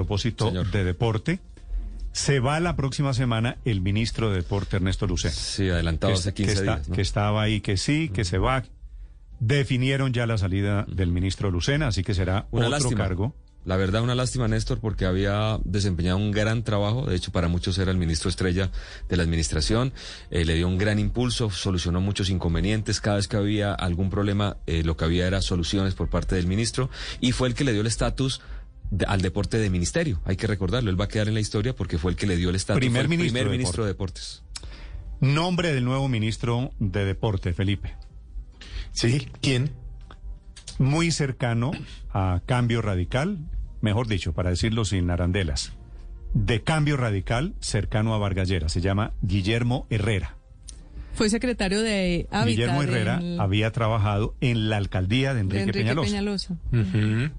Propósito Señor. de deporte. Se va la próxima semana el ministro de Deporte, Ernesto Lucena. Sí, adelantado que, hace que 15 está- días. ¿no? que estaba ahí, que sí, que se va. Definieron ya la salida del ministro Lucena, así que será Una otro lástima. cargo. La verdad, una lástima, Néstor, porque había desempeñado un gran trabajo. De hecho, para muchos era el ministro estrella de la administración. Eh, le dio un gran impulso, solucionó muchos inconvenientes. Cada vez que había algún problema, eh, lo que había era soluciones por parte del ministro. Y fue el que le dio el estatus de- al deporte de ministerio. Hay que recordarlo. Él va a quedar en la historia porque fue el que le dio el estatus. Primer ministro primer de ministro de deportes. Nombre del nuevo ministro de Deporte, Felipe. Sí, ¿quién? Muy cercano a Cambio Radical, mejor dicho, para decirlo sin arandelas. De Cambio Radical, cercano a Vargallera. Se llama Guillermo Herrera. Fue secretario de Hábitat. Guillermo Herrera en- había trabajado en la alcaldía de de Enrique, Enrique Peñalosa. Peñalosa.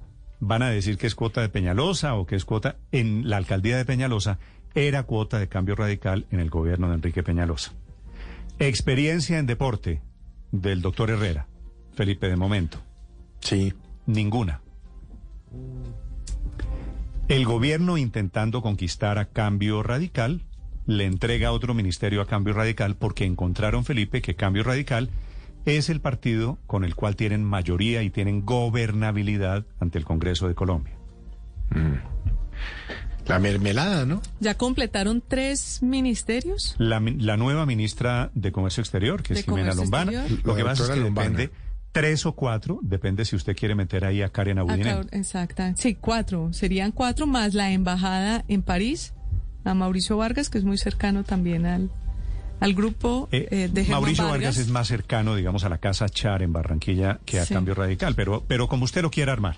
Van a decir que es cuota de Peñalosa o que es cuota en la alcaldía de Peñalosa. Era cuota de cambio radical en el gobierno de Enrique Peñalosa. Experiencia en deporte del doctor Herrera. Felipe, de momento, Sí. ninguna. El gobierno intentando conquistar a cambio radical le entrega otro ministerio a cambio radical porque encontraron, Felipe, que cambio radical es el partido con el cual tienen mayoría y tienen gobernabilidad ante el Congreso de Colombia. La mermelada, ¿no? ¿Ya completaron tres ministerios? La, nueva ministra de Comercio Exterior, que es Jimena Lombana, Exterior. lo que pasa es que Lombana. depende tres o cuatro, depende si usted quiere meter ahí a Karen Abudinen. Acá, exacta. Sí, cuatro. Serían cuatro más la embajada en París, a Mauricio Vargas, que es muy cercano también al, al grupo Eh, eh, de Germán Mauricio Vargas. es más cercano, digamos, a la Casa Char en Barranquilla que a Sí. Cambio Radical, pero, pero como usted lo quiera armar,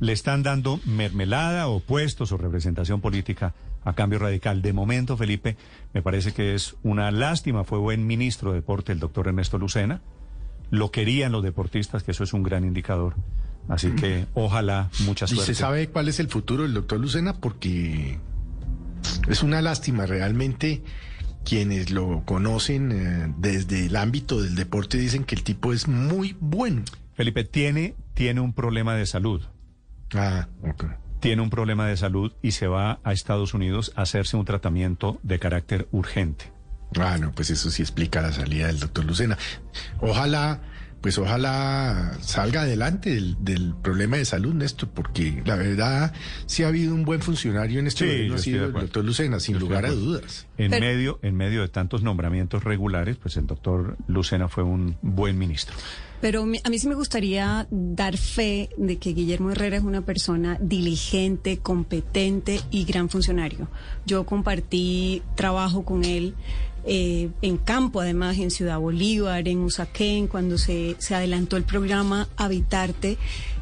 le están dando mermelada o puestos o representación política a Cambio Radical. De momento, Felipe, me parece que es una lástima. Fue buen ministro de Deporte el doctor Ernesto Lucena. Lo querían los deportistas, que eso es un gran indicador. Así que ojalá mucha ¿Y suerte. se sabe cuál es el futuro del doctor Lucena? Porque es una lástima realmente. Quienes lo conocen eh, desde el ámbito del deporte dicen que el tipo es muy bueno. Felipe tiene, tiene un problema de salud. Ah, ok. tiene un problema de salud y se va a Estados Unidos a hacerse un tratamiento de carácter urgente. Ah, no, pues eso sí explica la salida del doctor Lucena. Ojalá, pues ojalá salga adelante del, del problema de salud, Néstor, porque la verdad sí ha habido un buen funcionario en este Sí, gobierno, ha sido el doctor Lucena, sin Yo lugar a dudas. En Pero- medio, en medio de tantos nombramientos regulares, pues el doctor Lucena fue un buen ministro. Pero a mí sí me gustaría dar fe de que Guillermo Herrera es una persona diligente, competente y gran funcionario. Yo compartí trabajo con él eh, en campo, además, en Ciudad Bolívar, en Usaquén, cuando se, se adelantó el programa Habitarte,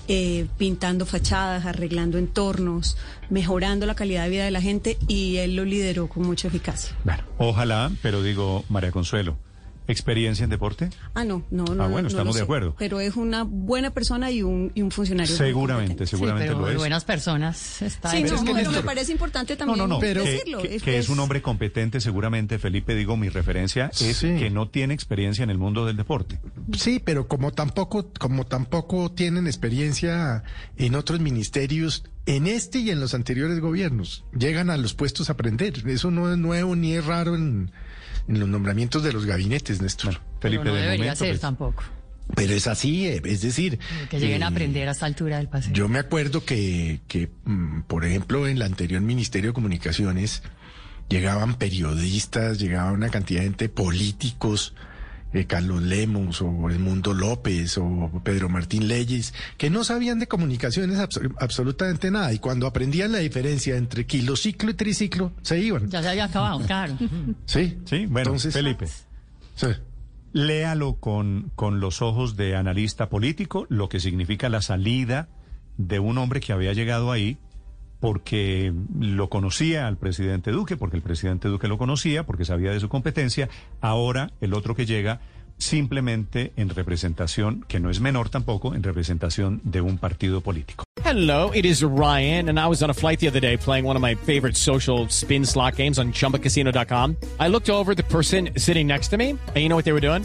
eh, pintando fachadas, arreglando entornos, mejorando la calidad de vida de la gente y él lo lideró con mucha eficacia. Bueno, ojalá, pero digo, María Consuelo, ¿experiencia en deporte? Ah, no, no, no. Ah, bueno, no estamos de sé. acuerdo. Pero es una buena persona y un, y un funcionario. Seguramente, seguramente sí, pero lo de es. buenas personas está Sí, en no, pero me parece importante No, también no, no, que, decirlo. que- que es un hombre competente seguramente, Felipe, digo, mi referencia es Sí. que no tiene experiencia en el mundo del deporte. Sí, pero como tampoco, como tampoco tienen experiencia en otros ministerios, en este y en los anteriores gobiernos, llegan a los puestos a aprender. Eso no es nuevo ni es raro en, en los nombramientos de los gabinetes, Néstor. Felipe, pero no de debería momento, ser pues, tampoco. Pero es así, eh, es decir... Que lleguen a eh, aprender a esta altura del paseo. Yo me acuerdo que, que mm, por ejemplo, en el anterior Ministerio de Comunicaciones llegaban periodistas, llegaba una cantidad de gente, políticos, eh, Carlos Lemos o Edmundo López o Pedro Martín Leyes, que no sabían de comunicaciones abso- absolutamente nada y cuando aprendían la diferencia entre kilociclo y triciclo, se iban. Ya se había acabado, claro. Sí, Sí, bueno, Entonces- Felipe. sí. Léalo con, con los ojos de analista político, lo que significa la salida de un hombre que había llegado ahí porque lo conocía al presidente Duque, porque el presidente Duque lo conocía, porque sabía de su competencia. Ahora el otro que llega simplemente en representación, que no es menor tampoco, en representación de un partido político. Hello, it is Ryan, and I was on a flight the other day playing one of my favorite social spin slot games on chumbacasino.com. I looked over the person sitting next to me, and you know what they were doing?